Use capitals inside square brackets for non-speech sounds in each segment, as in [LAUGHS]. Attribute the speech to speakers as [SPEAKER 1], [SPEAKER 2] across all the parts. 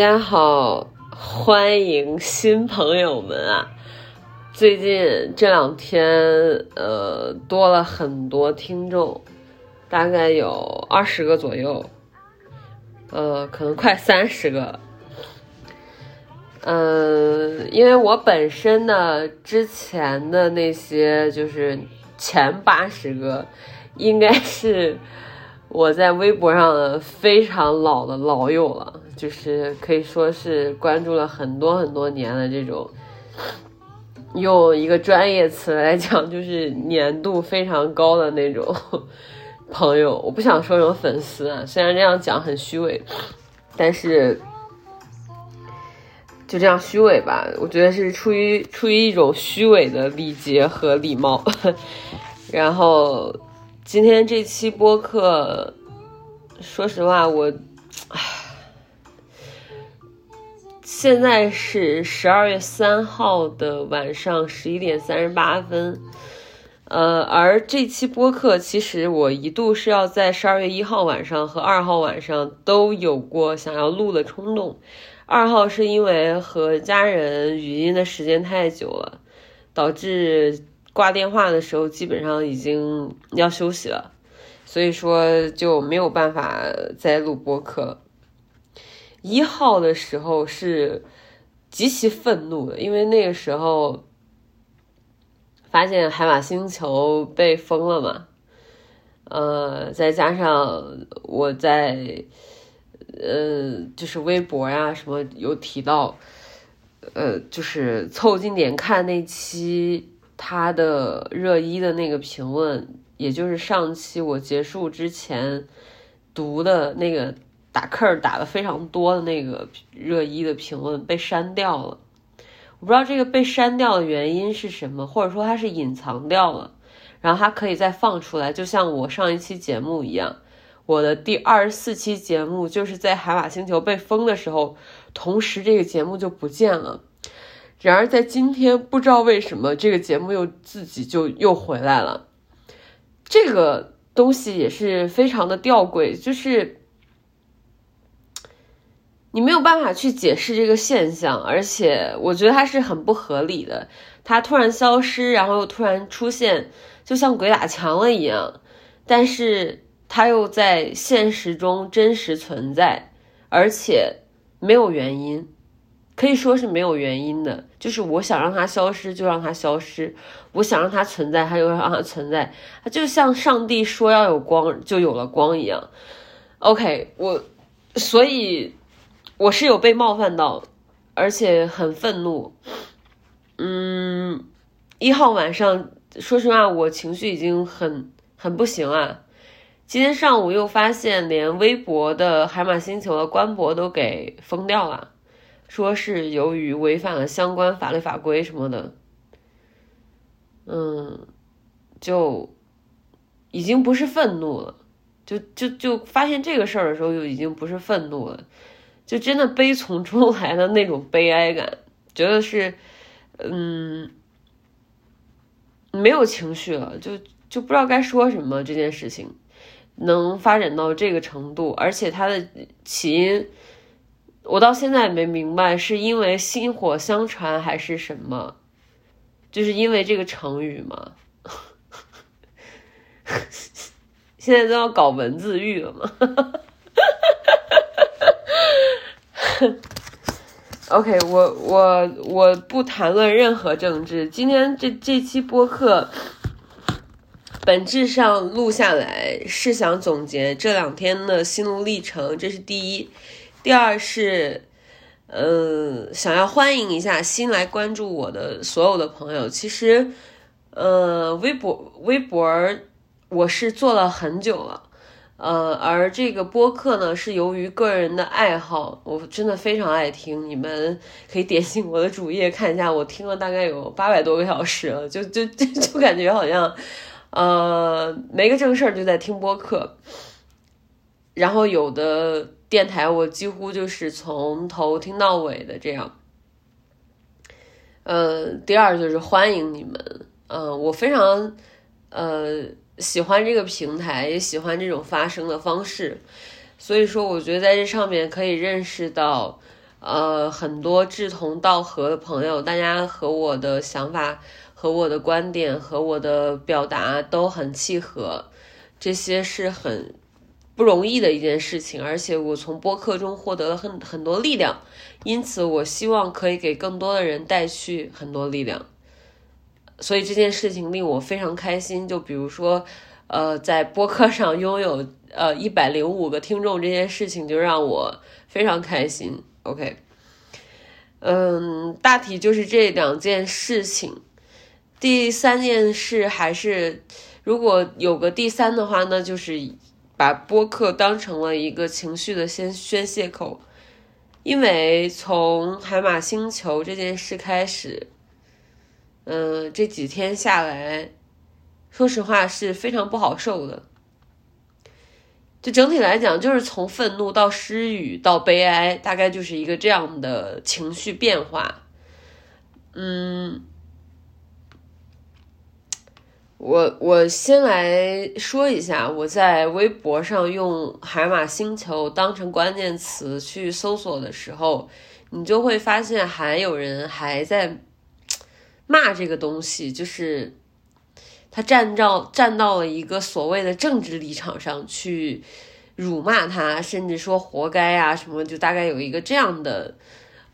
[SPEAKER 1] 大家好，欢迎新朋友们啊！最近这两天，呃，多了很多听众，大概有二十个左右，呃，可能快三十个。嗯、因为我本身呢，之前的那些就是前八十个，应该是我在微博上的非常老的老友了，就是可以说是关注了很多很多年的这种，用一个专业词来讲，就是粘度非常高的那种朋友。我不想说成粉丝啊，虽然这样讲很虚伪，但是就这样虚伪吧。我觉得是出于出于一种虚伪的礼节和礼貌。然后今天这期播客，说实话，我，现在是十二月三号的晚上十一点三十八分，呃，而这期播客其实我一度是要在十二月一号晚上和二号晚上都有过想要录的冲动。二号是因为和家人语音的时间太久了，导致挂电话的时候基本上已经要休息了，所以说就没有办法再录播客。一号的时候是极其愤怒的，因为那个时候发现海马星球被封了嘛，呃，再加上我在呃就是微博呀什么有提到，呃，就是凑近点看那期他的热一的那个评论，也就是上期我结束之前读的那个打 cur 打的非常多的那个热一的评论被删掉了。我不知道这个被删掉的原因是什么，或者说它是隐藏掉了，然后它可以再放出来，就像我上一期节目一样。我的第二十四期节目就是在海马星球被封的时候，同时这个节目就不见了。然而在今天，不知道为什么这个节目又自己就又回来了。这个东西也是非常的吊诡，就是你没有办法去解释这个现象，而且我觉得它是很不合理的。它突然消失，然后又突然出现，就像鬼打墙了一样。但是它又在现实中真实存在，而且没有原因，可以说是没有原因的。就是我想让它消失就让它消失，我想让它存在它就让它存在，它就像上帝说要有光就有了光一样。OK，我所以我是有被冒犯到，而且很愤怒。嗯，一号晚上，说实话，我情绪已经很很不行啊。今天上午又发现，连微博的海马星球的官博都给封掉了，说是由于违反了相关法律法规什么的。嗯，就已经不是愤怒了，就就就发现这个事儿的时候，就已经不是愤怒了，就真的悲从中来的那种悲哀感，觉得是，嗯，没有情绪了，就就不知道该说什么这件事情。能发展到这个程度，而且它的起因，我到现在也没明白，是因为薪火相传还是什么？就是因为这个成语吗？[LAUGHS] 现在都要搞文字狱了吗 [LAUGHS] [LAUGHS] OK，我我我不谈论任何政治。今天这这期播客。本质上录下来是想总结这两天的心路历程，这是第一。第二是，呃，想要欢迎一下新来关注我的所有的朋友。其实，呃，微博微博我是做了很久了，呃，而这个播客呢是由于个人的爱好，我真的非常爱听。你们可以点进我的主页看一下，我听了大概有八百多个小时了，就就就就感觉好像。呃，没个正事儿就在听播客，然后有的电台我几乎就是从头听到尾的这样。呃，第二就是欢迎你们，嗯、我非常呃喜欢这个平台，也喜欢这种发声的方式，所以说我觉得在这上面可以认识到呃很多志同道合的朋友，大家和我的想法、和我的观点、和我的表达都很契合，这些是很不容易的一件事情，而且我从播客中获得了很很多力量，因此我希望可以给更多的人带去很多力量，所以这件事情令我非常开心。就比如说，呃，在播客上拥有呃一百零五个听众这件事情，就让我非常开心。OK，嗯，大体就是这两件事情。第三件事还是，如果有个第三的话呢，就是把播客当成了一个情绪的宣宣泄口，因为从海马星球这件事开始，嗯、这几天下来，说实话是非常不好受的。就整体来讲，就是从愤怒到失语到悲哀，大概就是一个这样的情绪变化。嗯，我我先来说一下，我在微博上用“海马星球”当成关键词去搜索的时候，你就会发现还有人还在骂这个东西，就是他站到站到了一个所谓的政治立场上去辱骂他，甚至说活该啊什么，就大概有一个这样的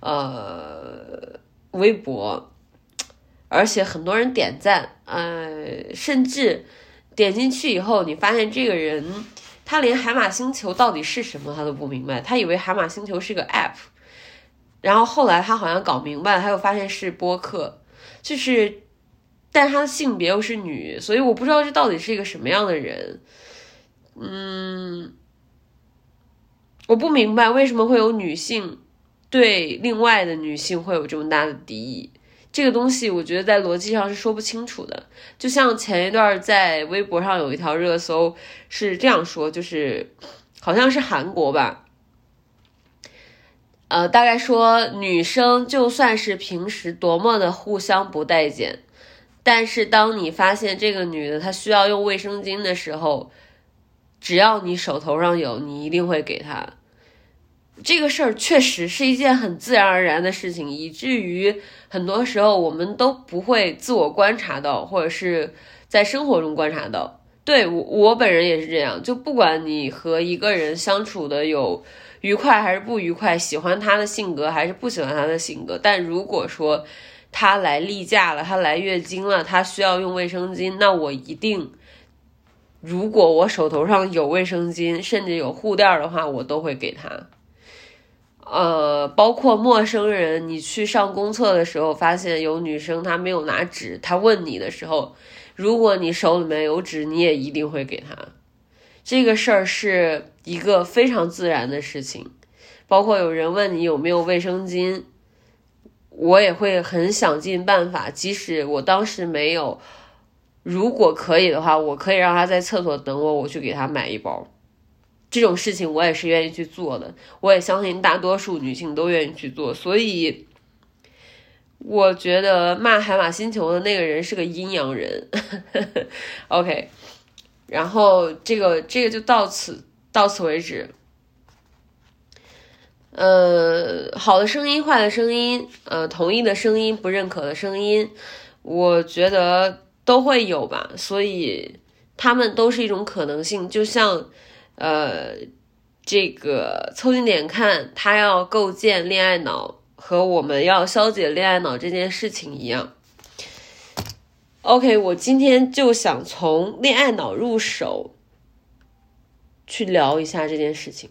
[SPEAKER 1] 呃微博。而且很多人点赞，呃，甚至点进去以后，你发现这个人他连海马星球到底是什么他都不明白，他以为海马星球是个 app，然后后来他好像搞明白了，他又发现是播客，就是，但他的性别又是女，所以我不知道这到底是一个什么样的人，嗯，我不明白为什么会有女性对另外的女性会有这么大的敌意。这个东西我觉得在逻辑上是说不清楚的。就像前一段在微博上有一条热搜是这样说，就是好像是韩国吧，呃，大概说女生就算是平时多么的互相不待见，但是当你发现这个女的她需要用卫生巾的时候，只要你手头上有，你一定会给她。这个事儿确实是一件很自然而然的事情，以至于很多时候我们都不会自我观察到，或者是在生活中观察到。对我，我本人也是这样，就不管你和一个人相处的有愉快还是不愉快，喜欢他的性格还是不喜欢他的性格，但如果说他来例假了，他来月经了，他需要用卫生巾，那我一定，如果我手头上有卫生巾，甚至有护垫的话，我都会给他。呃，包括陌生人，你去上公厕的时候，发现有女生她没有拿纸，她问你的时候，如果你手里面有纸，你也一定会给她。这个事儿是一个非常自然的事情。包括有人问你有没有卫生巾，我也会很想尽办法，即使我当时没有，如果可以的话，我可以让他在厕所等我，我去给他买一包。这种事情我也是愿意去做的，我也相信大多数女性都愿意去做，所以我觉得骂海马星球的那个人是个阴阳人。[LAUGHS] OK，然后这个这个就到此到此为止。呃，好的声音，坏的声音，呃，同意的声音，不认可的声音，我觉得都会有吧，所以他们都是一种可能性，就像。呃，这个凑近点看，他要构建恋爱脑和我们要消解恋爱脑这件事情一样。OK，我今天就想从恋爱脑入手，去聊一下这件事情。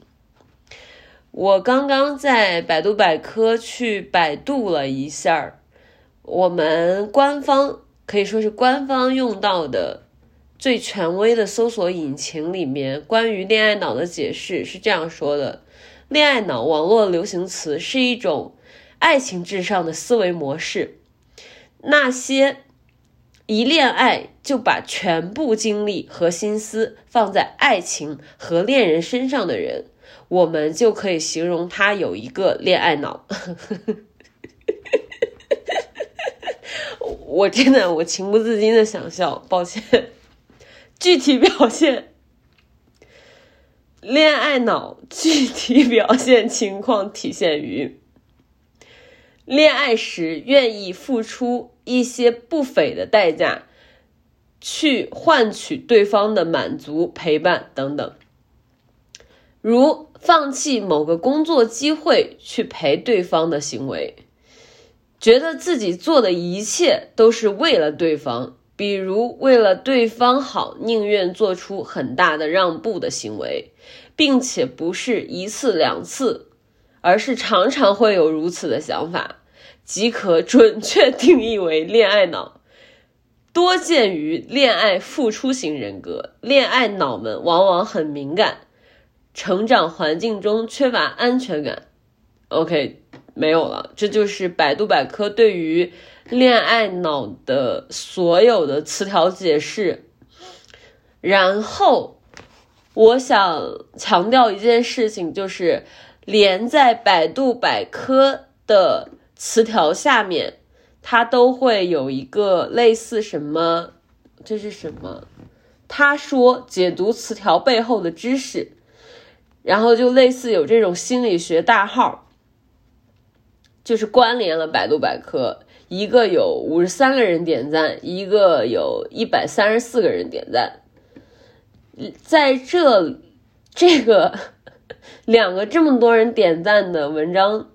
[SPEAKER 1] 我刚刚在百度百科去百度了一下，我们官方可以说是官方用到的。最权威的搜索引擎里面关于恋爱脑的解释是这样说的：恋爱脑网络流行词是一种爱情至上的思维模式。那些一恋爱就把全部精力和心思放在爱情和恋人身上的人，我们就可以形容他有一个恋爱脑。[LAUGHS] 我真的，我情不自禁的想笑，抱歉。具体表现，恋爱脑具体表现情况体现于：恋爱时愿意付出一些不菲的代价，去换取对方的满足、陪伴等等，如放弃某个工作机会去陪对方的行为。觉得自己做的一切都是为了对方，比如为了对方好，宁愿做出很大的让步的行为，并且不是一次两次，而是常常会有如此的想法，即可准确定义为恋爱脑。多见于恋爱付出型人格，恋爱脑们往往很敏感，成长环境中缺乏安全感。OK。没有了，这就是百度百科对于恋爱脑的所有的词条解释。然后，我想强调一件事情，就是连在百度百科的词条下面，它都会有一个类似什么，这是什么？他说解读词条背后的知识，然后就类似有这种心理学大号。就是关联了百度百科，一个有五十三个人点赞，一个有一百三十四个人点赞。在这这个两个这么多人点赞的文章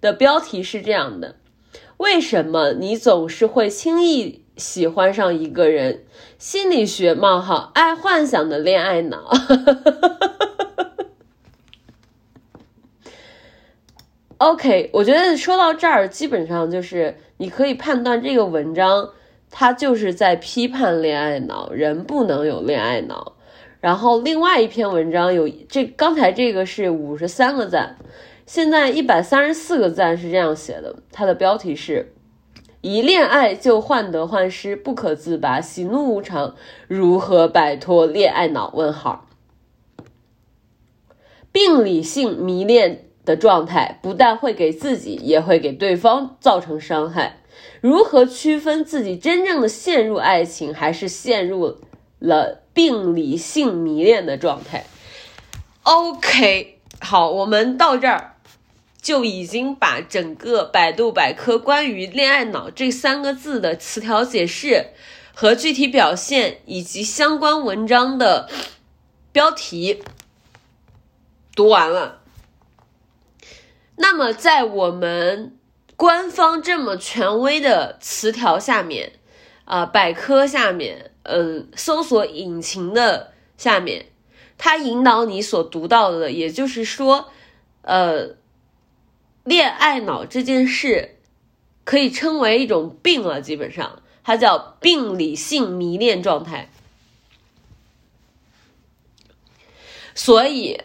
[SPEAKER 1] 的标题是这样的：为什么你总是会轻易喜欢上一个人？心理学冒号爱幻想的恋爱脑。[LAUGHS] OK，我觉得说到这儿，基本上就是你可以判断这个文章，它就是在批判恋爱脑，人不能有恋爱脑。然后另外一篇文章有这，刚才这个是五十三个赞，现在一百三十四个赞是这样写的，它的标题是“一恋爱就患得患失，不可自拔，喜怒无常，如何摆脱恋爱脑？”问号，病理性迷恋。的状态不但会给自己，也会给对方造成伤害。如何区分自己真正的陷入爱情，还是陷入了病理性迷恋的状态？OK，好，我们到这儿就已经把整个百度百科关于“恋爱脑”这三个字的词条解释和具体表现，以及相关文章的标题读完了。那么，在我们官方这么权威的词条下面，啊，百科下面，嗯，搜索引擎的下面，它引导你所读到的，也就是说，呃，恋爱脑这件事可以称为一种病了，基本上，它叫病理性迷恋状态，所以。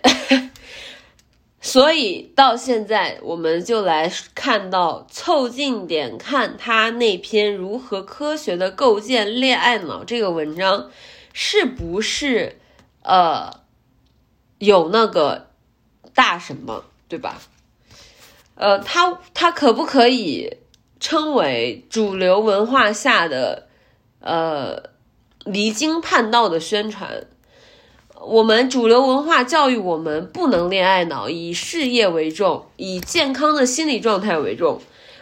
[SPEAKER 1] 所以到现在，我们就来看到凑近点看他那篇如何科学的构建恋爱脑这个文章，是不是呃有那个大什么，对吧？呃，他他可不可以称为主流文化下的呃离经叛道的宣传？我们主流文化教育我们不能恋爱脑，以事业为重，以健康的心理状态为重。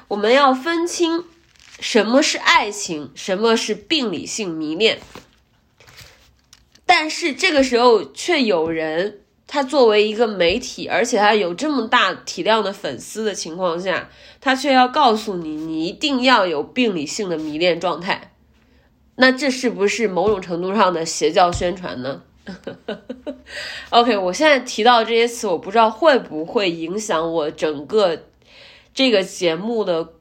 [SPEAKER 1] 我们要分清什么是爱情，什么是病理性迷恋。但是这个时候却有人，他作为一个媒体，而且他有这么大体量的粉丝的情况下，他却要告诉你，你一定要有病理性的迷恋状态。那这是不是某种程度上的邪教宣传呢 [LAUGHS] OK，我现在提到这些词，我不知道会不会影响我整个这个节目的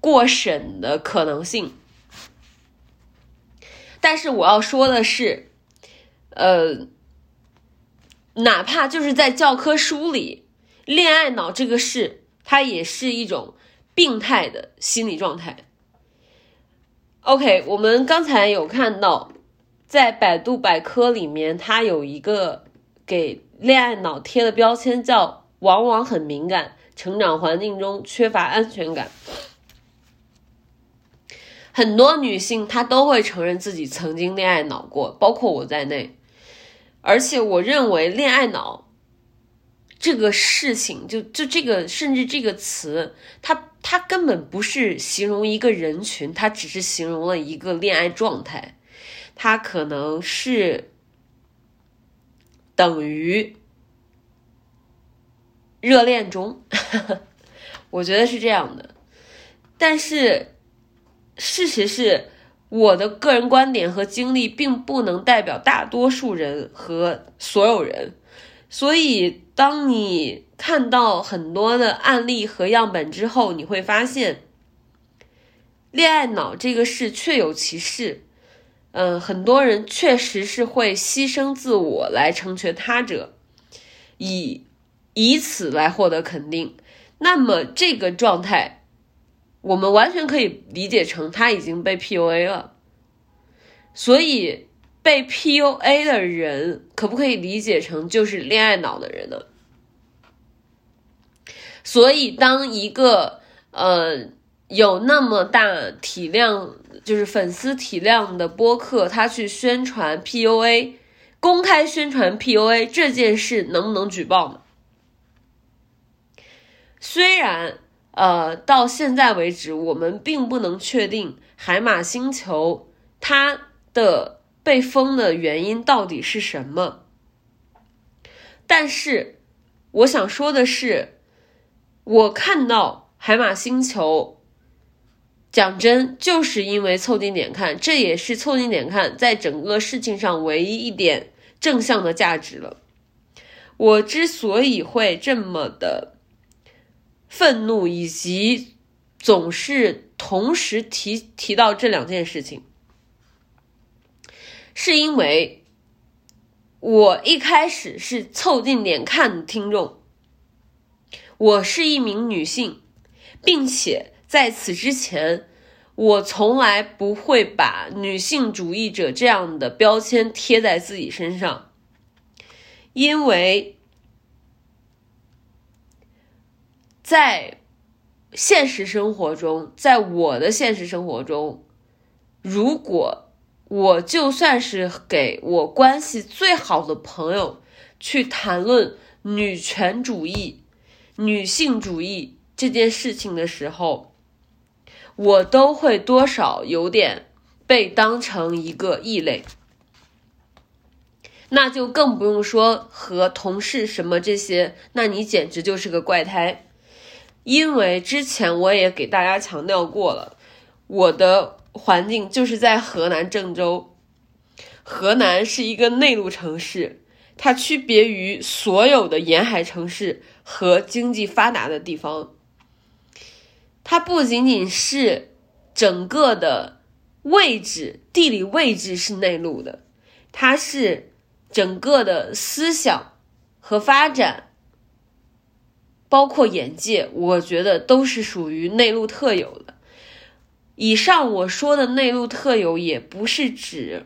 [SPEAKER 1] 过审的可能性。但是我要说的是，呃，哪怕就是在教科书里，恋爱脑这个事，它也是一种病态的心理状态。OK，我们刚才有看到，在百度百科里面，它有一个给恋爱脑贴的标签，叫“往往很敏感，成长环境中缺乏安全感”。很多女性她都会承认自己曾经恋爱脑过，包括我在内。而且我认为恋爱脑这个事情，就就这个，甚至这个词，它它根本不是形容一个人群，它只是形容了一个恋爱状态，它可能是等于热恋中，[LAUGHS] 我觉得是这样的。但是。事实是，我的个人观点和经历并不能代表大多数人和所有人，所以当你看到很多的案例和样本之后，你会发现，恋爱脑这个事确有其事。嗯，很多人确实是会牺牲自我来成全他者，以以此来获得肯定。那么这个状态。我们完全可以理解成他已经被 PUA 了，所以被 PUA 的人可不可以理解成就是恋爱脑的人呢？所以当一个呃有那么大体量，就是粉丝体量的播客，他去宣传 PUA，公开宣传 PUA 这件事，能不能举报呢？虽然。呃，到现在为止，我们并不能确定海马星球它的被封的原因到底是什么。但是，我想说的是，我看到海马星球，讲真，就是因为凑近点看，这也是凑近点看在整个事情上唯一一点正向的价值了。我之所以会这么的。愤怒以及总是同时提提到这两件事情，是因为我一开始是凑近点看听众，我是一名女性，并且在此之前，我从来不会把女性主义者这样的标签贴在自己身上，因为。在现实生活中，在我的现实生活中，如果我就算是给我关系最好的朋友去谈论女权主义、女性主义这件事情的时候，我都会多少有点被当成一个异类。那就更不用说和同事什么这些，那你简直就是个怪胎。因为之前我也给大家强调过了，我的环境就是在河南郑州。河南是一个内陆城市，它区别于所有的沿海城市和经济发达的地方。它不仅仅是整个的位置、地理位置是内陆的，它是整个的思想和发展。包括眼界，我觉得都是属于内陆特有的。以上我说的内陆特有，也不是指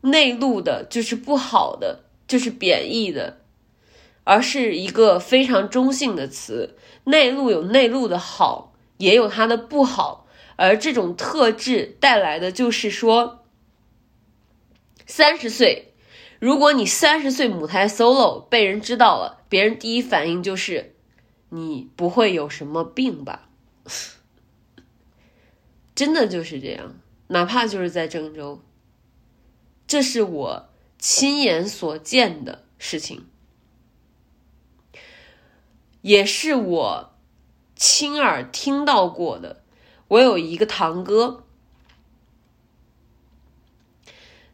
[SPEAKER 1] 内陆的就是不好的，就是贬义的，而是一个非常中性的词。内陆有内陆的好，也有它的不好，而这种特质带来的就是说，三十岁。如果你三十岁母胎 solo 被人知道了，别人第一反应就是你不会有什么病吧？[LAUGHS] 真的就是这样，哪怕就是在郑州，这是我亲眼所见的事情，也是我亲耳听到过的。我有一个堂哥，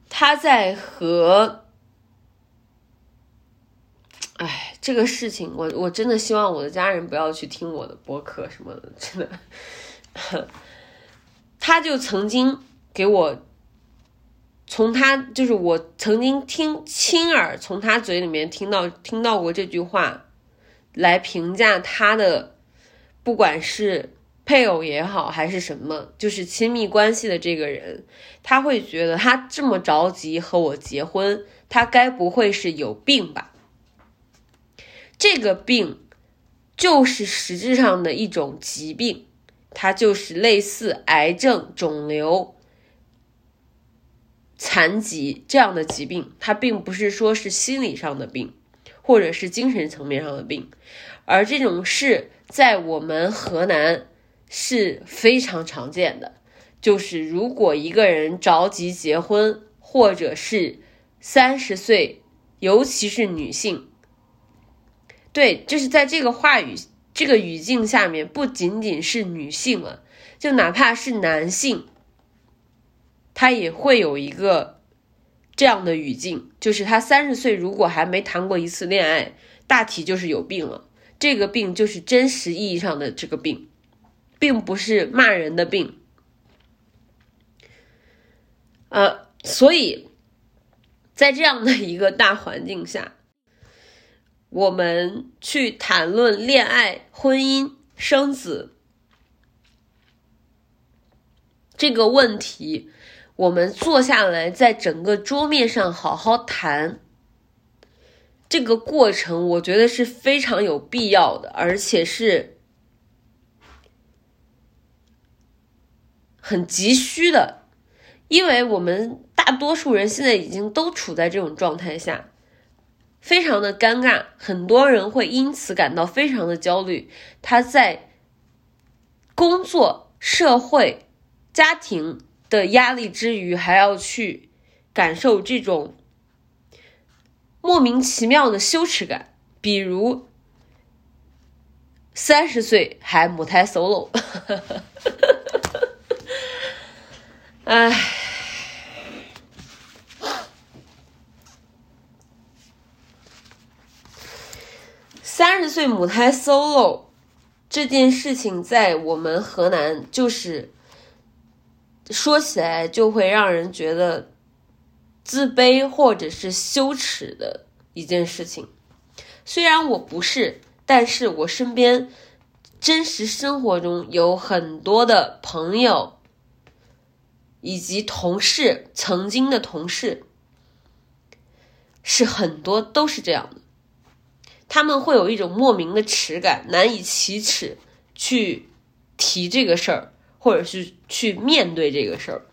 [SPEAKER 1] 他在和。哎，这个事情，我我真的希望我的家人不要去听我的播客什么的，真的。[LAUGHS] 他就曾经给我，从他就是我曾经听亲耳从他嘴里面听到听到过这句话，来评价他的，不管是配偶也好，还是什么，就是亲密关系的这个人，他会觉得他这么着急和我结婚，他该不会是有病吧？这个病就是实质上的一种疾病，它就是类似癌症、肿瘤、残疾这样的疾病，它并不是说是心理上的病，或者是精神层面上的病，而这种事在我们河南是非常常见的。就是如果一个人着急结婚，或者是三十岁，尤其是女性。对，就是在这个话语、这个语境下面，不仅仅是女性了，就哪怕是男性，他也会有一个这样的语境，就是他三十岁如果还没谈过一次恋爱，大体就是有病了。这个病就是真实意义上的这个病，并不是骂人的病。呃，所以在这样的一个大环境下。我们去谈论恋爱、婚姻、生子这个问题，我们坐下来，在整个桌面上好好谈。这个过程，我觉得是非常有必要的，而且是很急需的，因为我们大多数人现在已经都处在这种状态下。非常的尴尬，很多人会因此感到非常的焦虑。他在工作、社会、家庭的压力之余，还要去感受这种莫名其妙的羞耻感，比如三十岁还母胎 solo，[LAUGHS] 唉。三十岁母胎 solo 这件事情，在我们河南就是说起来就会让人觉得自卑或者是羞耻的一件事情。虽然我不是，但是我身边真实生活中有很多的朋友以及同事，曾经的同事是很多都是这样的。他们会有一种莫名的耻感，难以启齿去提这个事儿，或者是去面对这个事儿。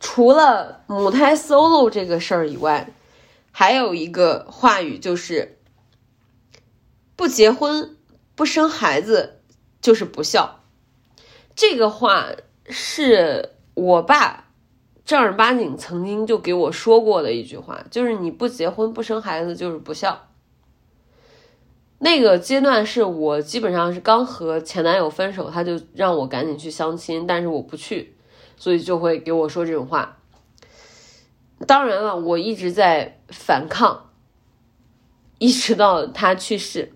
[SPEAKER 1] 除了母胎 solo 这个事儿以外，还有一个话语就是不结婚、不生孩子就是不孝。这个话是我爸。正儿八经曾经就给我说过的一句话，就是你不结婚不生孩子就是不孝。那个阶段是我基本上是刚和前男友分手，他就让我赶紧去相亲，但是我不去，所以就会给我说这种话。当然了，我一直在反抗，一直到他去世，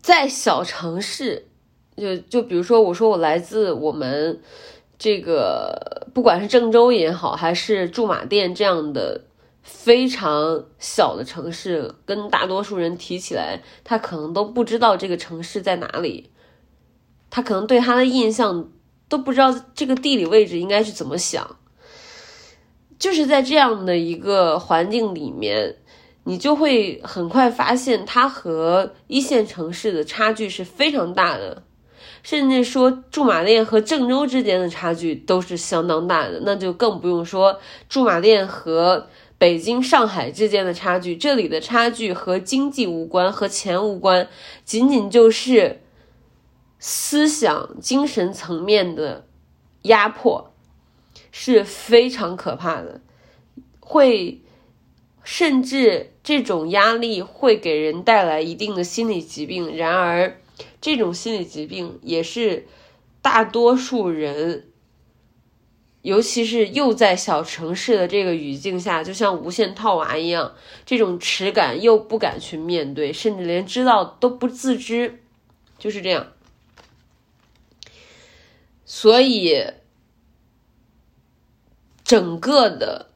[SPEAKER 1] 在小城市。就就比如说，我说我来自我们这个，不管是郑州也好，还是驻马店这样的非常小的城市，跟大多数人提起来，他可能都不知道这个城市在哪里，他可能对他的印象都不知道这个地理位置应该是怎么想。就是在这样的一个环境里面，你就会很快发现，它和一线城市的差距是非常大的。甚至说驻马店和郑州之间的差距都是相当大的，那就更不用说驻马店和北京、上海之间的差距。这里的差距和经济无关，和钱无关，仅仅就是思想、精神层面的压迫是非常可怕的，会甚至这种压力会给人带来一定的心理疾病。然而。这种心理疾病也是大多数人，尤其是又在小城市的这个语境下，就像无限套娃一样，这种耻感又不敢去面对，甚至连知道都不自知，就是这样。所以，整个的，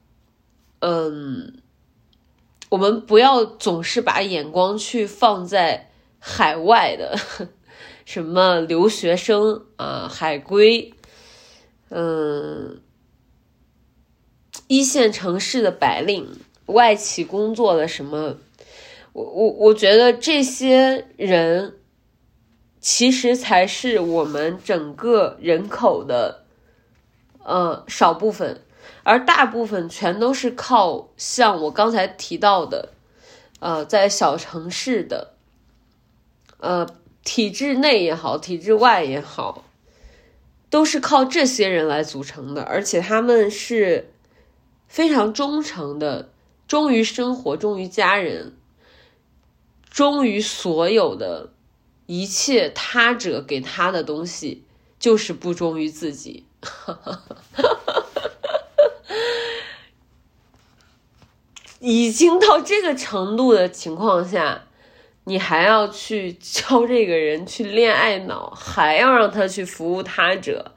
[SPEAKER 1] 嗯，我们不要总是把眼光去放在海外的，[LAUGHS] 什么留学生啊、海归，嗯，一线城市的白领、外企工作的什么，我我我觉得这些人其实才是我们整个人口的呃少部分。而大部分全都是靠像我刚才提到的，呃，在小城市的，呃，体制内也好，体制外也好，都是靠这些人来组成的，而且他们是非常忠诚的，忠于生活，忠于家人，忠于所有的一切他者给他的东西，就是不忠于自己。[LAUGHS] 已经到这个程度的情况下，你还要去 [LAUGHS] 教这个人去恋爱脑，还要让他去服务他者，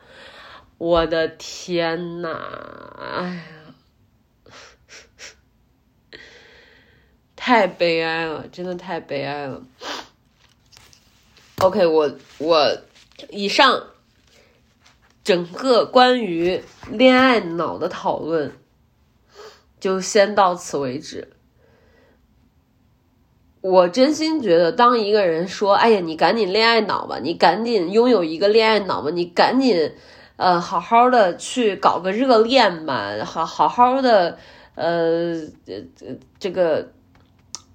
[SPEAKER 1] 我的天呐，哎呀，太悲哀了，真的太悲哀了。OK，我我以上整个关于恋爱脑的讨论。就先到此为止。我真心觉得，当一个人说：“哎呀，你赶紧恋爱脑吧，你赶紧拥有一个恋爱脑吧，你赶紧，呃，好好的去搞个热恋吧，好好好的，呃，这这个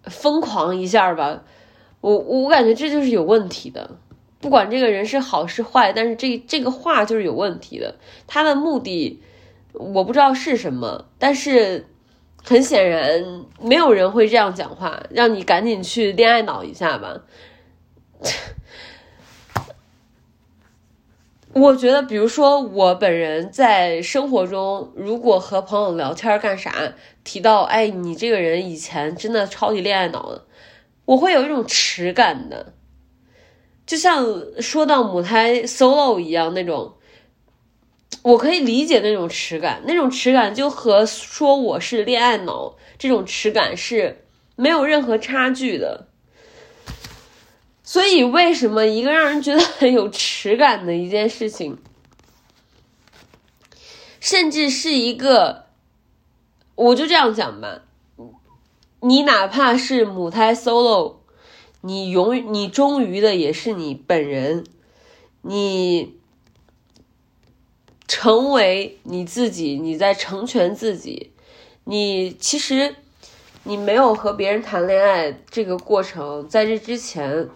[SPEAKER 1] 疯狂一下吧。”我我感觉这就是有问题的。不管这个人是好是坏，但是这这个话就是有问题的。他的目的我不知道是什么，但是。很显然，没有人会这样讲话，让你赶紧去恋爱脑一下吧。我觉得，比如说我本人在生活中，如果和朋友聊天干啥，提到哎，你这个人以前真的超级恋爱脑的，我会有一种耻感的，就像说到母胎 solo 一样那种。我可以理解那种耻感，那种耻感就和说我是恋爱脑这种耻感是没有任何差距的。所以，为什么一个让人觉得很有耻感的一件事情，甚至是一个，我就这样讲吧，你哪怕是母胎 solo，你永你忠于的也是你本人，你。成为你自己，你在成全自己。你其实你没有和别人谈恋爱这个过程，在这之前，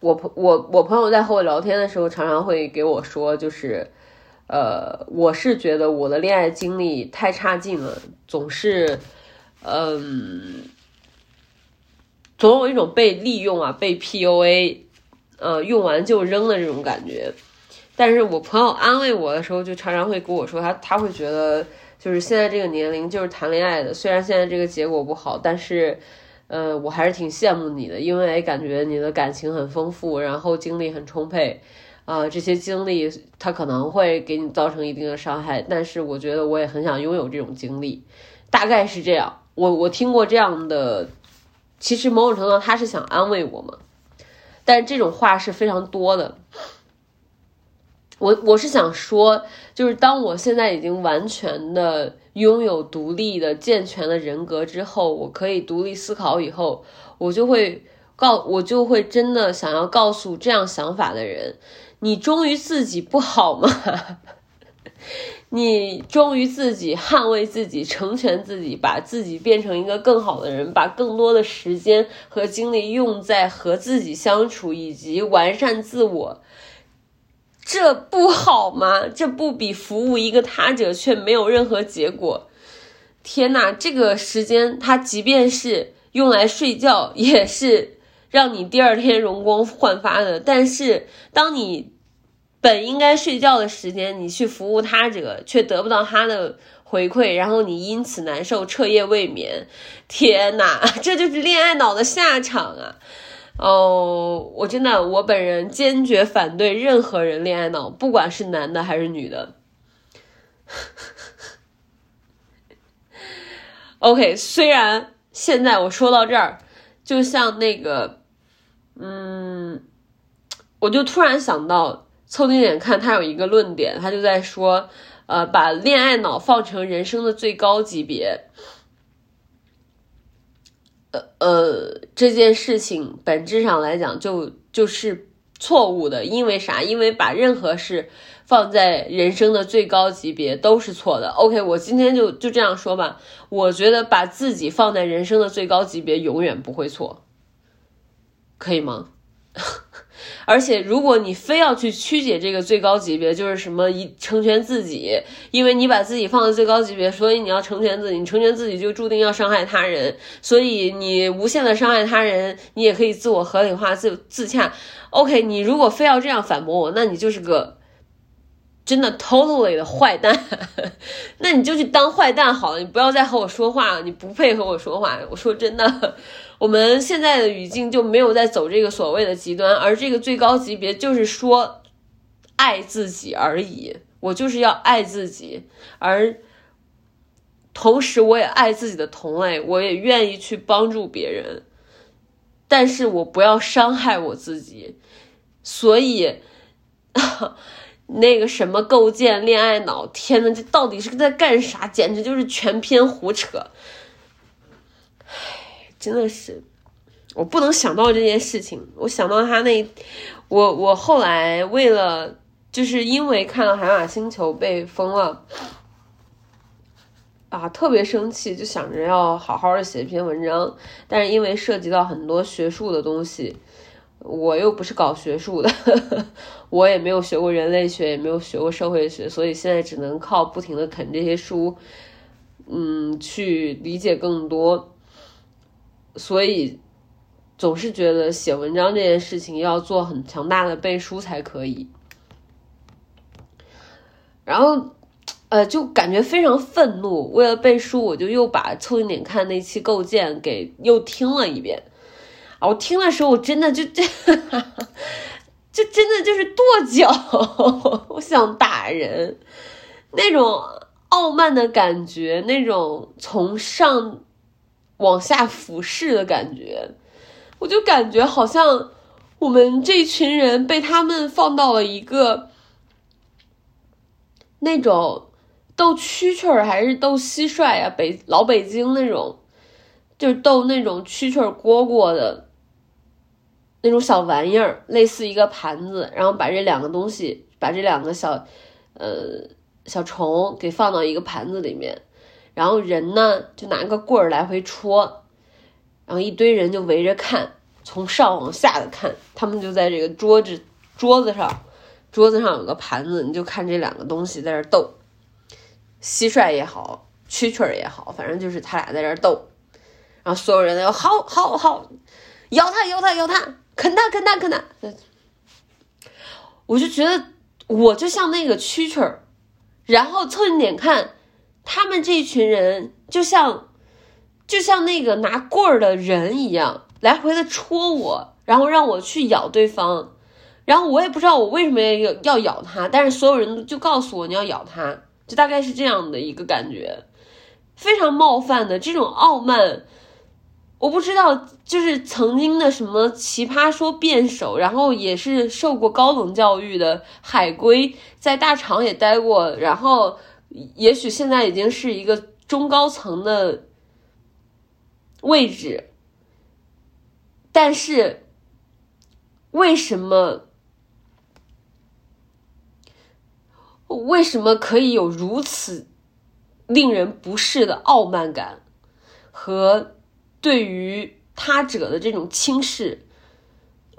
[SPEAKER 1] 我朋我我朋友在和我聊天的时候，常常会给我说，就是呃，我是觉得我的恋爱经历太差劲了，总是嗯，总有一种被利用啊，被 PUA，呃，用完就扔的这种感觉。但是我朋友安慰我的时候，就常常会跟我说，他他会觉得，就是现在这个年龄就是谈恋爱的，虽然现在这个结果不好，但是，呃，我还是挺羡慕你的，因为感觉你的感情很丰富，然后精力很充沛，啊，这些经历他可能会给你造成一定的伤害，但是我觉得我也很想拥有这种经历，大概是这样。我我听过这样的，其实某种程度他是想安慰我嘛，但这种话是非常多的。我我是想说，就是当我现在已经完全的拥有独立的、健全的人格之后，我可以独立思考以后，我就会告，我就会真的想要告诉这样想法的人：，你忠于自己不好吗？[LAUGHS] 你忠于自己，捍卫自己，成全自己，把自己变成一个更好的人，把更多的时间和精力用在和自己相处以及完善自我。这不好吗？这不比服务一个他者却没有任何结果？天哪！这个时间，它即便是用来睡觉，也是让你第二天容光焕发的。但是，当你本应该睡觉的时间，你去服务他者，却得不到他的回馈，然后你因此难受，彻夜未眠。天哪！[LAUGHS] 这就是恋爱脑的下场啊！哦，我真的，我本人坚决反对任何人恋爱脑，不管是男的还是女的。[LAUGHS] OK，虽然现在我说到这儿，就像那个，嗯，我就突然想到，凑近点看，他有一个论点，他就在说，呃，把恋爱脑放成人生的最高级别，呃呃，这件事情本质上来讲就就是错误的，因为啥？因为把任何事放在人生的最高级别都是错的。OK，我今天就就这样说吧。我觉得把自己放在人生的最高级别永远不会错，可以吗？而且如果你非要去曲解这个最高级别，就是什么一成全自己，因为你把自己放在最高级别，所以你要成全自己。你成全自己就注定要伤害他人，所以你无限的伤害他人，你也可以自我合理化、自自洽。OK，你如果非要这样反驳我，那你就是个。真的 totally 的坏蛋，[LAUGHS] 那你就去当坏蛋好了，你不要再和我说话了，你不配和我说话。我说真的，我们现在的语境就没有在走这个所谓的极端，而这个最高级别就是说爱自己而已。我就是要爱自己，而同时我也爱自己的同类，我也愿意去帮助别人，但是我不要伤害我自己，所以。[LAUGHS] 那个什么构建恋爱脑，天呐，这到底是在干啥？简直就是全篇胡扯！真的是，我不能想到这件事情。我想到他那，我我后来为了，就是因为看到海马星球被封了，啊，特别生气，就想着要好好的写一篇文章，但是因为涉及到很多学术的东西。我又不是搞学术的，[LAUGHS] 我也没有学过人类学，也没有学过社会学，所以现在只能靠不停的啃这些书，嗯，去理解更多。所以总是觉得写文章这件事情要做很强大的背书才可以。然后，呃，就感觉非常愤怒。为了背书，我就又把凑近点看那期构建给又听了一遍。我听的时候，我真的就这，[LAUGHS] 就真的就是跺脚，我想打人，那种傲慢的感觉，那种从上往下俯视的感觉，我就感觉好像我们这群人被他们放到了一个那种斗蛐蛐儿还是斗蟋蟀呀，北老北京那种，就是斗那种蛐蛐儿蝈蝈的。那种小玩意儿，类似一个盘子，然后把这两个东西，把这两个小，呃，小虫给放到一个盘子里面，然后人呢就拿个棍儿来回戳，然后一堆人就围着看，从上往下的看，他们就在这个桌子桌子上，桌子上有个盘子，你就看这两个东西在这斗，蟋蟀也好，蛐蛐儿也好，反正就是他俩在这斗，然后所有人都好好好，咬他咬他咬他。啃它，啃它，啃它！我就觉得我就像那个蛐蛐儿，然后凑近点看，他们这一群人就像就像那个拿棍儿的人一样，来回的戳我，然后让我去咬对方，然后我也不知道我为什么要要咬他，但是所有人就告诉我你要咬他，就大概是这样的一个感觉，非常冒犯的这种傲慢。我不知道，就是曾经的什么奇葩说辩手，然后也是受过高等教育的海归，在大厂也待过，然后也许现在已经是一个中高层的位置，但是为什么为什么可以有如此令人不适的傲慢感和？对于他者的这种轻视，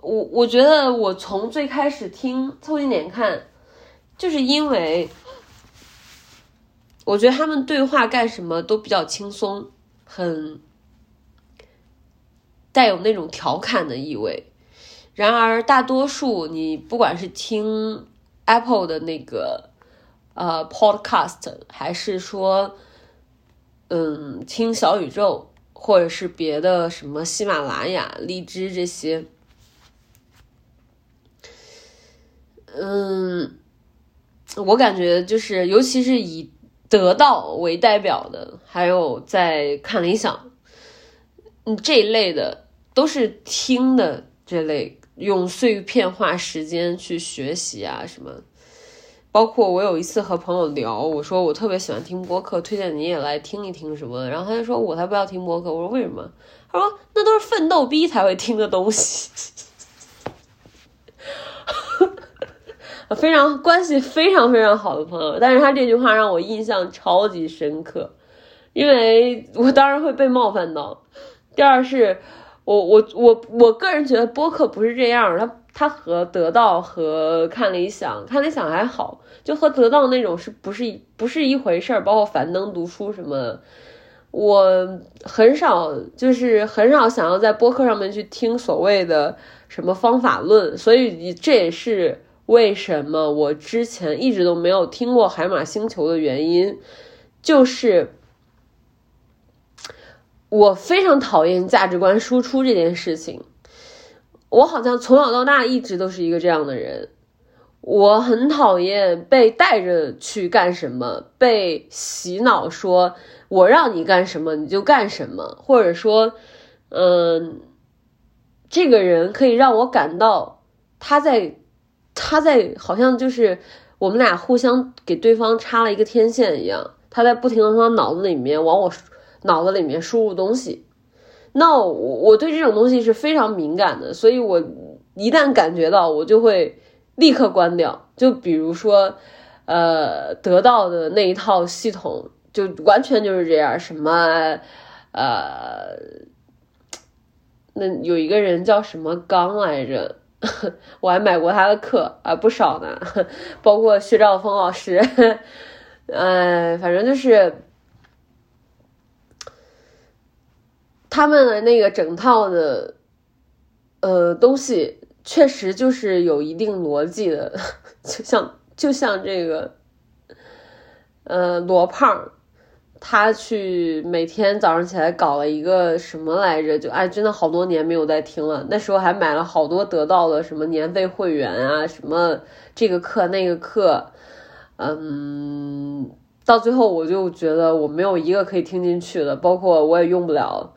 [SPEAKER 1] 我我觉得我从最开始听凑近点看，就是因为我觉得他们对话干什么都比较轻松，很带有那种调侃的意味。然而，大多数你不管是听 Apple 的那个呃 Podcast，还是说嗯听小宇宙。或者是别的什么喜马拉雅、荔枝这些，嗯，我感觉就是，尤其是以得到为代表的，还有在看理想，嗯这一类的都是听的这类，用碎片化时间去学习啊什么。包括我有一次和朋友聊，我说我特别喜欢听播客，推荐你也来听一听什么。然后他就说我才不要听播客，我说为什么？他说那都是奋斗逼才会听的东西。[LAUGHS] 非常关系非常非常好的朋友，但是他这句话让我印象超级深刻，因为我当然会被冒犯到。第二是，我我我我个人觉得播客不是这样，他他和得到和看理想，看理想还好，就和得到那种是不是不是一回事儿，包括樊登读书什么，我很少就是很少想要在播客上面去听所谓的什么方法论，所以这也是。为什么我之前一直都没有听过海马星球的原因，就是我非常讨厌价值观输出这件事情。我好像从小到大一直都是一个这样的人，我很讨厌被带着去干什么，被洗脑说我让你干什么你就干什么，或者说，嗯，这个人可以让我感到他在。他在好像就是我们俩互相给对方插了一个天线一样，他在不停的从他脑子里面往我脑子里面输入东西。那我我对这种东西是非常敏感的，所以我一旦感觉到，我就会立刻关掉。就比如说，呃，得到的那一套系统，就完全就是这样。什么，呃，那有一个人叫什么刚来着？[LAUGHS] 我还买过他的课啊，不少呢，[LAUGHS] 包括薛兆丰老师，哎，[LAUGHS] 反正就是他们的那个整套的呃东西，确实就是有一定逻辑的，就像就像这个呃罗胖。他去每天早上起来搞了一个什么来着？就哎，真的好多年没有再听了。那时候还买了好多得到的什么年费会员啊，什么这个课那个课，嗯，到最后我就觉得我没有一个可以听进去的，包括我也用不了。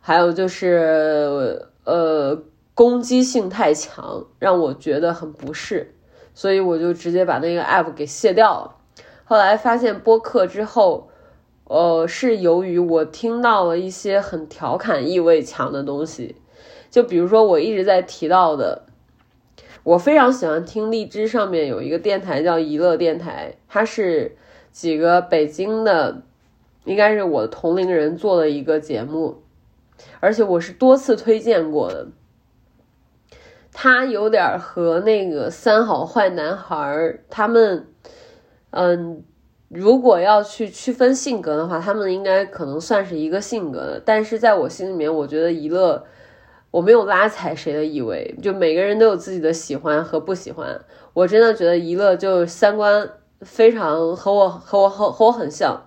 [SPEAKER 1] 还有就是呃，攻击性太强，让我觉得很不适，所以我就直接把那个 app 给卸掉了。后来发现播客之后。呃，是由于我听到了一些很调侃意味强的东西，就比如说我一直在提到的，我非常喜欢听荔枝上面有一个电台叫娱乐电台，它是几个北京的，应该是我同龄人做的一个节目，而且我是多次推荐过的，它有点和那个三好坏男孩他们，嗯。如果要去区分性格的话，他们应该可能算是一个性格的。但是在我心里面，我觉得一乐，我没有拉踩谁的意味，就每个人都有自己的喜欢和不喜欢。我真的觉得一乐就三观非常和我和我和和我很像，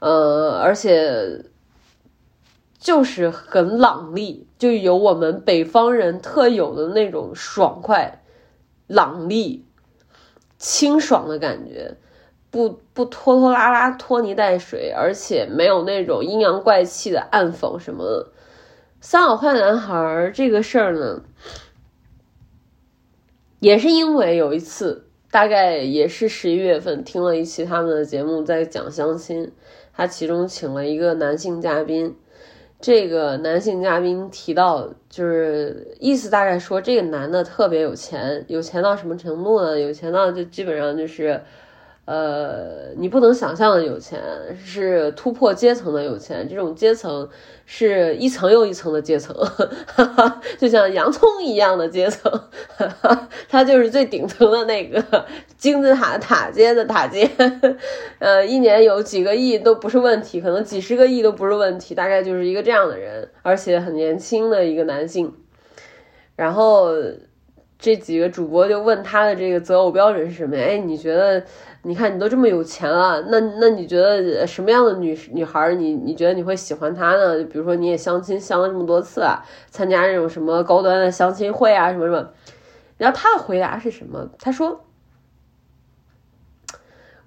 [SPEAKER 1] 呃，而且就是很朗丽，就有我们北方人特有的那种爽快、朗丽、清爽的感觉。不不拖拖拉拉、拖泥带水，而且没有那种阴阳怪气的暗讽什么的。三好坏男孩这个事儿呢，也是因为有一次，大概也是十一月份，听了一期他们的节目，在讲相亲，他其中请了一个男性嘉宾，这个男性嘉宾提到，就是意思大概说，这个男的特别有钱，有钱到什么程度呢？有钱到就基本上就是。呃，你不能想象的有钱是突破阶层的有钱，这种阶层是一层又一层的阶层，[LAUGHS] 就像洋葱一样的阶层，[LAUGHS] 它就是最顶层的那个金字塔塔尖的塔尖，[LAUGHS] 呃，一年有几个亿都不是问题，可能几十个亿都不是问题，大概就是一个这样的人，而且很年轻的一个男性，然后这几个主播就问他的这个择偶标准是什么？哎，你觉得？你看，你都这么有钱了，那那你觉得什么样的女女孩，你你觉得你会喜欢她呢？比如说你也相亲相了这么多次啊，参加这种什么高端的相亲会啊，什么什么。然后他的回答是什么？他说：“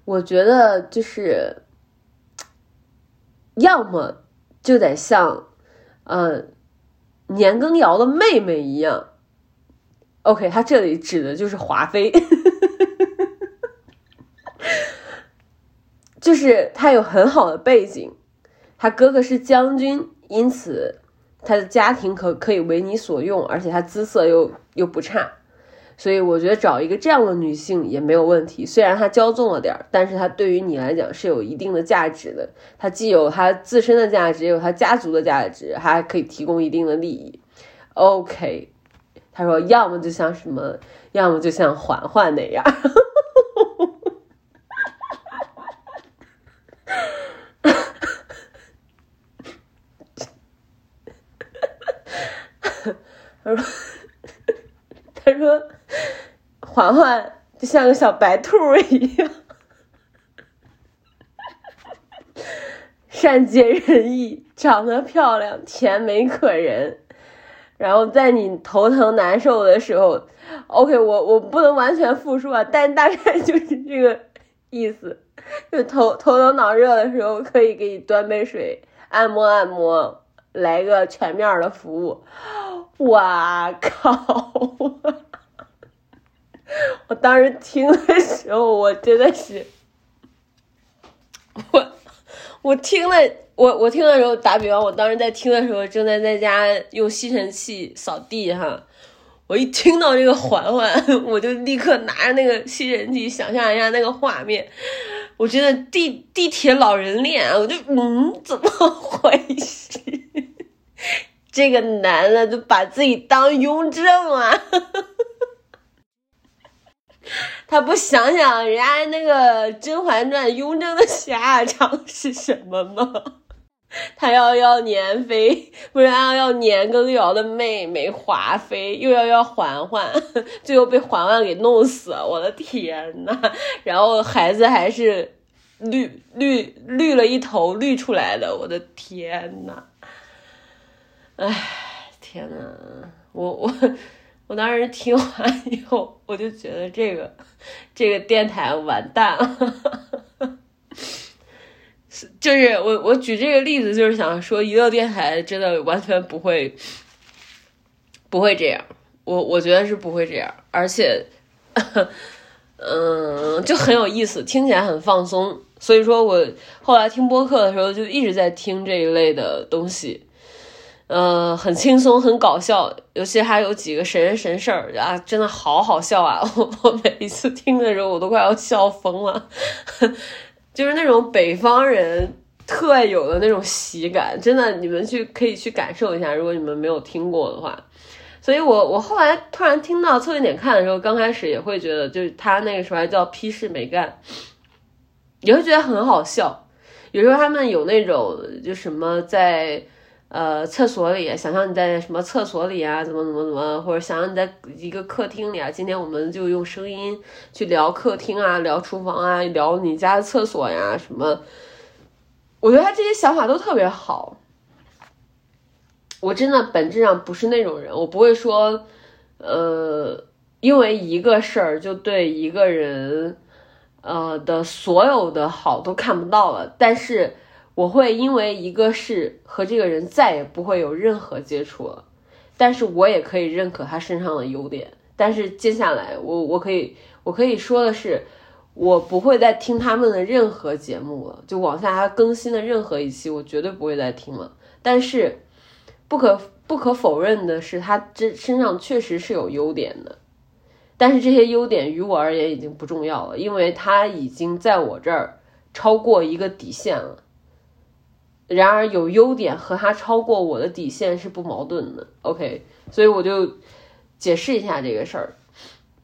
[SPEAKER 1] 我觉得就是要么就得像，呃，年羹尧的妹妹一样。OK，他这里指的就是华妃，就是他有很好的背景，他哥哥是将军，因此他的家庭可可以为你所用，而且他姿色又又不差。所以我觉得找一个这样的女性也没有问题，虽然她骄纵了点儿，但是她对于你来讲是有一定的价值的。她既有她自身的价值，也有她家族的价值，还可以提供一定的利益。OK，他说要么就像什么，要么就像嬛嬛那样。他说，[LAUGHS] 他说。嬛嬛就像个小白兔一样，[LAUGHS] 善解人意，长得漂亮，甜美可人。然后在你头疼难受的时候，OK，我我不能完全复述啊，但大概就是这个意思。就头头疼脑热的时候，可以给你端杯水，按摩按摩，来个全面的服务。哇靠！[LAUGHS] 我当时听的时候，我真的是，我我听了，我我听的时候，打比方，我当时在听的时候，正在在家用吸尘器扫地哈，我一听到这个环环，我就立刻拿着那个吸尘器，想象一下那个画面，我觉得地地铁老人恋，我就嗯，怎么回事？这个男的就把自己当雍正啊！[LAUGHS] 他不想想人家那个《甄嬛传》雍正的下场是什么吗？他要要年妃，不然要要年羹尧的妹妹华妃，又要要嬛嬛，[LAUGHS] 最后被嬛嬛给弄死。我的天呐，然后孩子还是绿绿绿了一头绿出来的，我的天呐！哎，天呐，我我。我当时听完以后，我就觉得这个这个电台完蛋了。就是我我举这个例子，就是想说，娱乐电台真的完全不会不会这样。我我觉得是不会这样，而且，嗯，就很有意思，听起来很放松。所以说我后来听播客的时候，就一直在听这一类的东西。呃，很轻松，很搞笑，尤其还有几个神人神事儿啊，真的好好笑啊！我 [LAUGHS] 我每一次听的时候，我都快要笑疯了，[LAUGHS] 就是那种北方人特有的那种喜感，真的，你们去可以去感受一下，如果你们没有听过的话。所以我我后来突然听到侧面点看的时候，刚开始也会觉得，就是他那个时候还叫批示没干，也会觉得很好笑。有时候他们有那种就什么在。呃，厕所里，想象你在什么厕所里啊？怎么怎么怎么？或者想象你在一个客厅里啊？今天我们就用声音去聊客厅啊，聊厨房啊，聊你家的厕所呀什么？我觉得他这些想法都特别好。我真的本质上不是那种人，我不会说，呃，因为一个事儿就对一个人，呃的所有的好都看不到了，但是。我会因为一个事和这个人再也不会有任何接触了，但是我也可以认可他身上的优点。但是接下来，我我可以我可以说的是，我不会再听他们的任何节目了，就往下他更新的任何一期，我绝对不会再听了。但是不可不可否认的是，他这身上确实是有优点的，但是这些优点于我而言已经不重要了，因为他已经在我这儿超过一个底线了。然而有优点和他超过我的底线是不矛盾的，OK，所以我就解释一下这个事儿，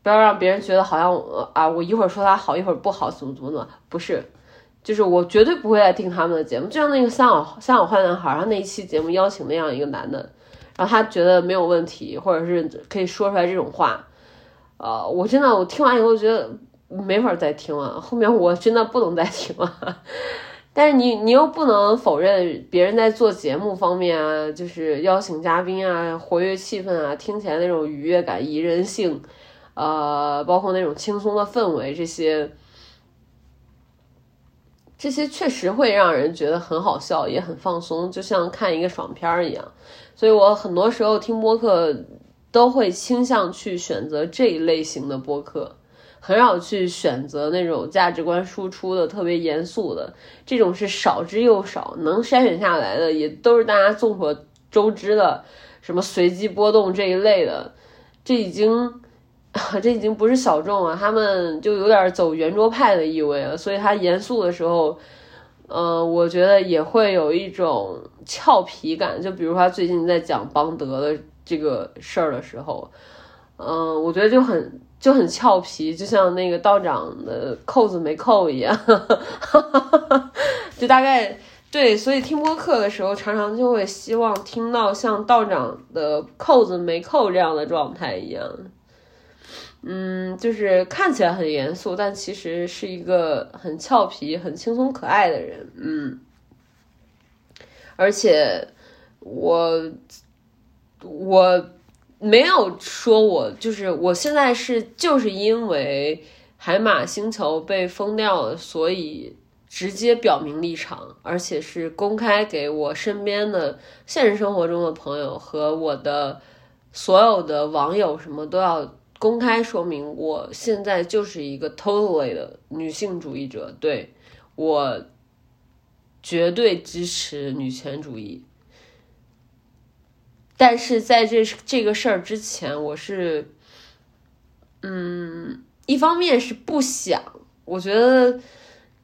[SPEAKER 1] 不要让别人觉得好像啊，我一会儿说他好，一会儿不好，怎么怎么怎么，不是，就是我绝对不会再听他们的节目，就像那个三好三好坏男孩，他那一期节目邀请那样一个男的，然后他觉得没有问题，或者是可以说出来这种话，呃，我真的我听完以后觉得没法再听了，后面我真的不能再听了。但是你你又不能否认别人在做节目方面啊，就是邀请嘉宾啊，活跃气氛啊，听起来那种愉悦感、宜人性，呃，包括那种轻松的氛围，这些这些确实会让人觉得很好笑，也很放松，就像看一个爽片儿一样。所以我很多时候听播客都会倾向去选择这一类型的播客，很少去选择那种价值观输出的特别严肃的，这种是少之又少，能筛选下来的也都是大家众所周知的，什么随机波动这一类的，这已经。[LAUGHS] 这已经不是小众了，他们就有点走圆桌派的意味了。所以他严肃的时候，嗯，我觉得也会有一种俏皮感。就比如他最近在讲邦德的这个事儿的时候，嗯，我觉得就很就很俏皮，就像那个道长的扣子没扣一样，[LAUGHS] 就大概对。所以听播客的时候，常常就会希望听到像道长的扣子没扣这样的状态一样。嗯，就是看起来很严肃，但其实是一个很俏皮、很轻松可爱的人。嗯，而且我我没有说我就是我现在是就是因为海马星球被封掉了，所以直接表明立场，而且是公开给我身边的现实生活中的朋友和我的所有的网友什么都要。公开说明，我现在就是一个 totally 的女性主义者，对我绝对支持女权主义。但是在这这个事儿之前，我是，嗯，一方面是不想，我觉得。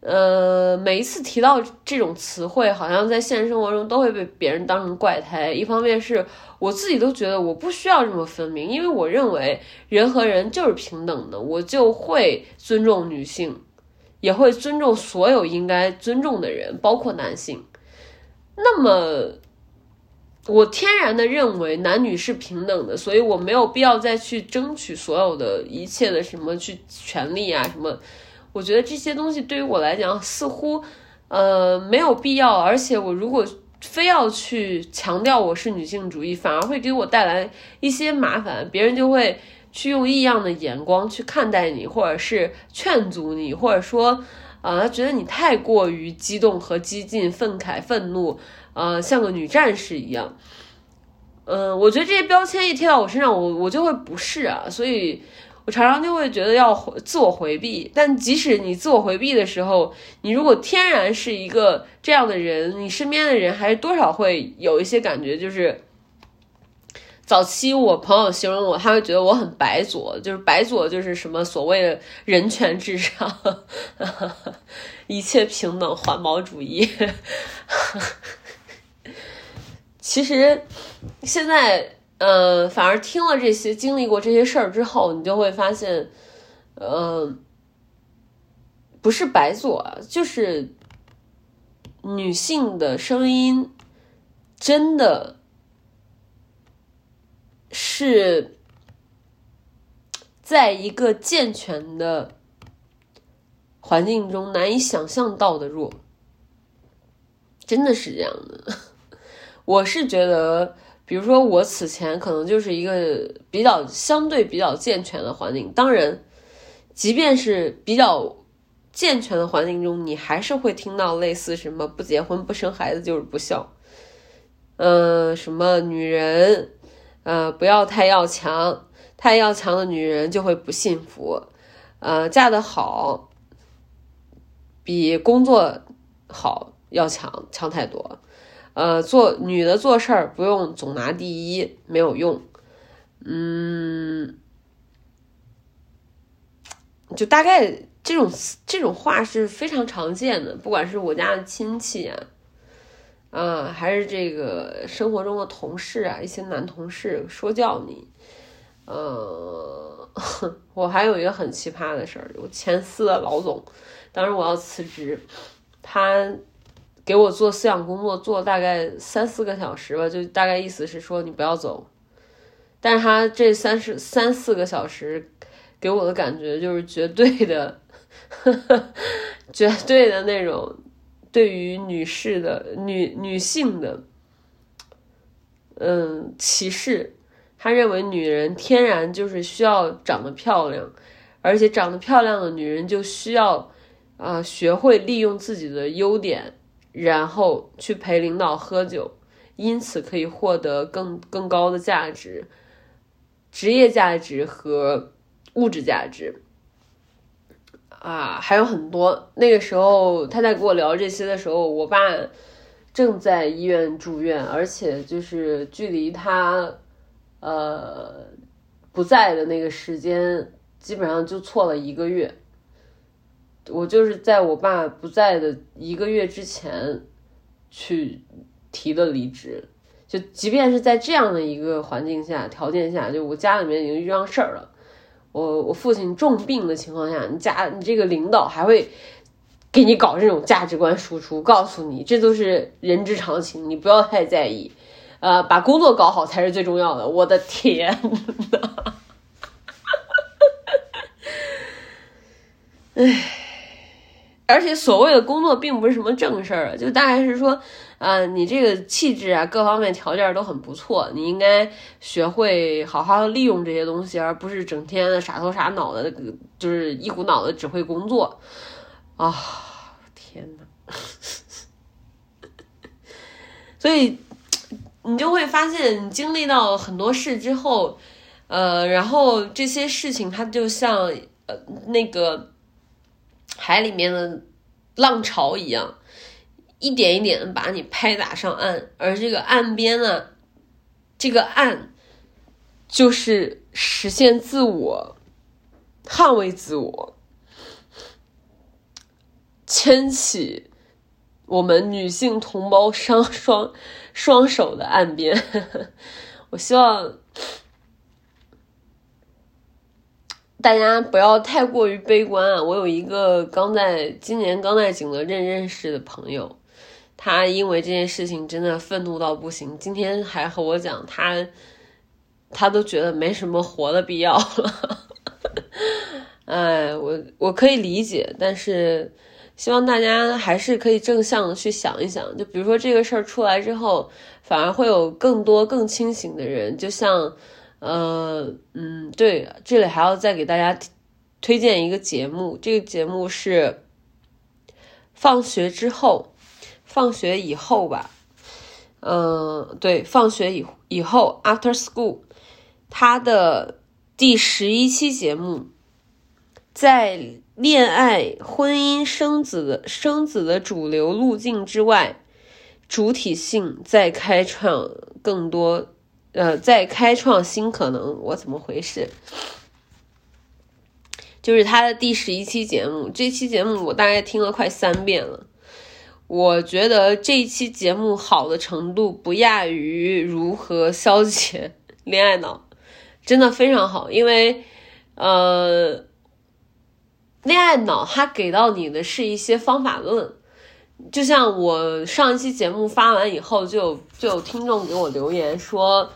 [SPEAKER 1] 呃，每一次提到这种词汇，好像在现实生活中都会被别人当成怪胎。一方面是我自己都觉得我不需要这么分明，因为我认为人和人就是平等的，我就会尊重女性，也会尊重所有应该尊重的人，包括男性。那么，我天然的认为男女是平等的，所以我没有必要再去争取所有的一切的什么去权利啊什么。我觉得这些东西对于我来讲似乎，呃，没有必要。而且我如果非要去强调我是女性主义，反而会给我带来一些麻烦。别人就会去用异样的眼光去看待你，或者是劝阻你，或者说，啊，觉得你太过于激动和激进、愤慨、愤怒，呃，像个女战士一样。嗯，我觉得这些标签一贴到我身上，我我就会不适啊，所以。我常常就会觉得要自我回避，但即使你自我回避的时候，你如果天然是一个这样的人，你身边的人还是多少会有一些感觉。就是早期我朋友形容我，他会觉得我很白左，就是白左就是什么所谓的人权至上，[LAUGHS] 一切平等，环保主义。其实现在。呃，反而听了这些，经历过这些事儿之后，你就会发现，呃，不是白左，就是女性的声音，真的是在一个健全的环境中难以想象到的弱，真的是这样的。我是觉得。比如说，我此前可能就是一个比较相对比较健全的环境。当然，即便是比较健全的环境中，你还是会听到类似什么“不结婚不生孩子就是不孝”，嗯，什么女人，呃，不要太要强，太要强的女人就会不幸福，呃，嫁得好比工作好要强，强太多。呃，做女的做事儿不用总拿第一，没有用。嗯，就大概这种这种话是非常常见的，不管是我家的亲戚啊，啊，还是这个生活中的同事啊，一些男同事说教你。呃，[LAUGHS] 我还有一个很奇葩的事儿，我前司的老总，当时我要辞职，他。给我做思想工作，做大概三四个小时吧，就大概意思是说你不要走。但是他这三十三四个小时给我的感觉就是绝对的，[LAUGHS] 绝对的那种对于女士的女女性的，嗯歧视。他认为女人天然就是需要长得漂亮，而且长得漂亮的女人就需要。啊，学会利用自己的优点，然后去陪领导喝酒，因此可以获得更更高的价值，职业价值和物质价值。啊，还有很多。那个时候他在跟我聊这些的时候，我爸正在医院住院，而且就是距离他呃不在的那个时间，基本上就错了一个月。我就是在我爸不在的一个月之前去提的离职，就即便是在这样的一个环境下、条件下，就我家里面已经遇上事儿了，我我父亲重病的情况下，你家你这个领导还会给你搞这种价值观输出，告诉你这都是人之常情，你不要太在意，呃，把工作搞好才是最重要的。我的天呐！[LAUGHS] 唉。而且所谓的工作并不是什么正事儿，就大概是说，呃，你这个气质啊，各方面条件都很不错，你应该学会好好利用这些东西，而不是整天的傻头傻脑的，就是一股脑的只会工作。啊，天呐，[LAUGHS] 所以你就会发现，你经历到很多事之后，呃，然后这些事情它就像呃那个。海里面的浪潮一样，一点一点的把你拍打上岸，而这个岸边呢，这个岸就是实现自我、捍卫自我、牵起我们女性同胞双双双手的岸边。[LAUGHS] 我希望。大家不要太过于悲观啊！我有一个刚在今年刚在景德镇认识的朋友，他因为这件事情真的愤怒到不行，今天还和我讲，他他都觉得没什么活的必要了。[LAUGHS] 哎，我我可以理解，但是希望大家还是可以正向的去想一想。就比如说这个事儿出来之后，反而会有更多更清醒的人，就像。呃，嗯，对，这里还要再给大家推荐一个节目，这个节目是放学之后，放学以后吧，嗯，对，放学以以后，after school，它的第十一期节目，在恋爱、婚姻、生子的生子的主流路径之外，主体性在开创更多。呃，在开创新可能，我怎么回事？就是他的第十一期节目，这期节目我大概听了快三遍了。我觉得这一期节目好的程度不亚于如何消解恋爱脑，真的非常好。因为，呃，恋爱脑它给到你的是一些方法论。就像我上一期节目发完以后，就有就有听众给我留言说，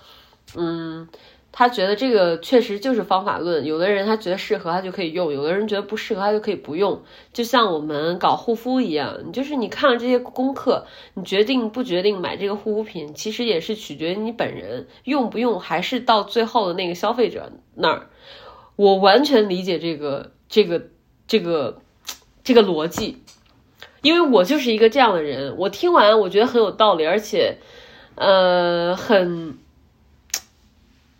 [SPEAKER 1] 嗯，他觉得这个确实就是方法论。有的人他觉得适合，他就可以用；有的人觉得不适合，他就可以不用。就像我们搞护肤一样，就是你看了这些功课，你决定不决定买这个护肤品，其实也是取决于你本人用不用，还是到最后的那个消费者那儿。我完全理解这个这个这个这个逻辑。因为我就是一个这样的人，我听完我觉得很有道理，而且，呃，很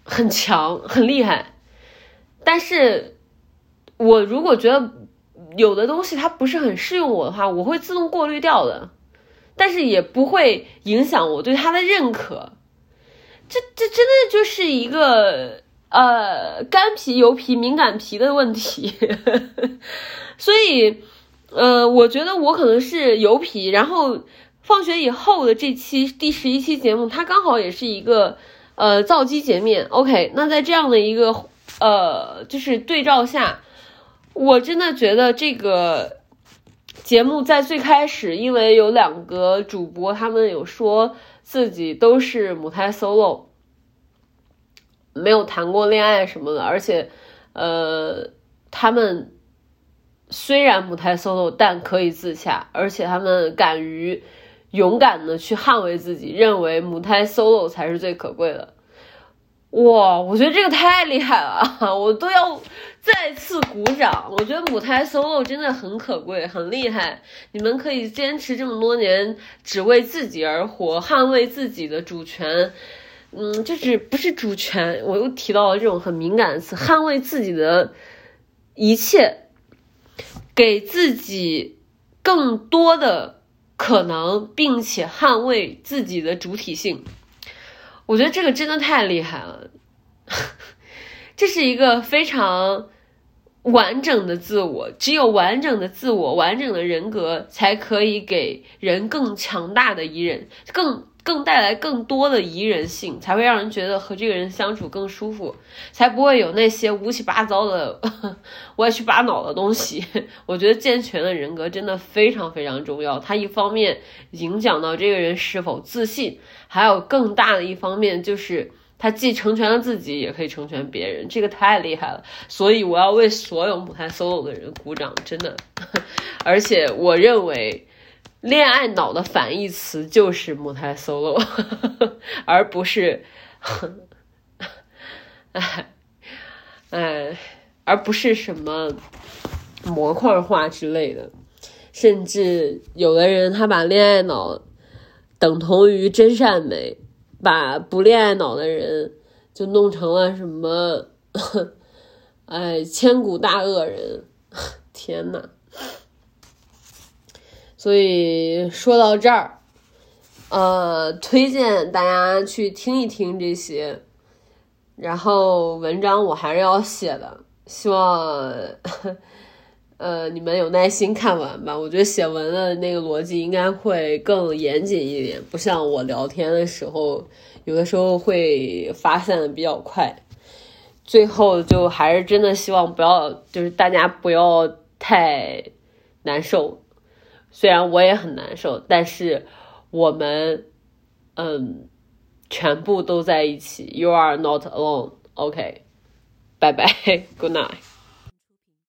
[SPEAKER 1] 很强，很厉害。但是，我如果觉得有的东西它不是很适用我的话，我会自动过滤掉的。但是也不会影响我对它的认可。这这真的就是一个呃干皮、油皮、敏感皮的问题，[LAUGHS] 所以。呃，我觉得我可能是油皮，然后放学以后的这期第十一期节目，它刚好也是一个呃皂基洁面。OK，那在这样的一个呃就是对照下，我真的觉得这个节目在最开始，因为有两个主播他们有说自己都是母胎 solo，没有谈过恋爱什么的，而且呃他们。虽然母胎 solo，但可以自洽，而且他们敢于勇敢的去捍卫自己，认为母胎 solo 才是最可贵的。哇，我觉得这个太厉害了，[LAUGHS] 我都要再次鼓掌。我觉得母胎 solo 真的很可贵，很厉害。你们可以坚持这么多年，只为自己而活，捍卫自己的主权。嗯，就是不是主权，我又提到了这种很敏感的词，捍卫自己的一切，给自己更多的可能，并且捍卫自己的主体性。我觉得这个真的太厉害了，[LAUGHS] 这是一个非常完整的自我，只有完整的自我、完整的人格，才可以给人更强大的依人，更更带来更多的宜人性，才会让人觉得和这个人相处更舒服，才不会有那些乌七八糟的 [LAUGHS] 歪七八脑的东西。[LAUGHS] 我觉得健全的人格真的非常非常重要，它一方面影响到这个人是否自信。还有更大的一方面，就是他既成全了自己，也可以成全别人，这个太厉害了。所以我要为所有母胎 solo 的人鼓掌，真的。[LAUGHS] 而且我认为，恋爱脑的反义词就是母胎 solo，[LAUGHS] 而不是，[LAUGHS] 哎哎，而不是什么模块化之类的。甚至有的人他把恋爱脑。等同于真善美，把不恋爱脑的人就弄成了什么？[LAUGHS] 哎，千古大恶人！天呐！所以说到这儿，呃，推荐大家去听一听这些，然后文章我还是要写的，希望。呃，你们有耐心看完吧。我觉得写文的那个逻辑应该会更严谨一点，不像我聊天的时候，有的时候会发散的比较快。最后就还是真的希望不要，就是大家不要太难受。虽然我也很难受，但是我们，嗯，全部都在一起。You are not alone. OK，拜拜，Good night。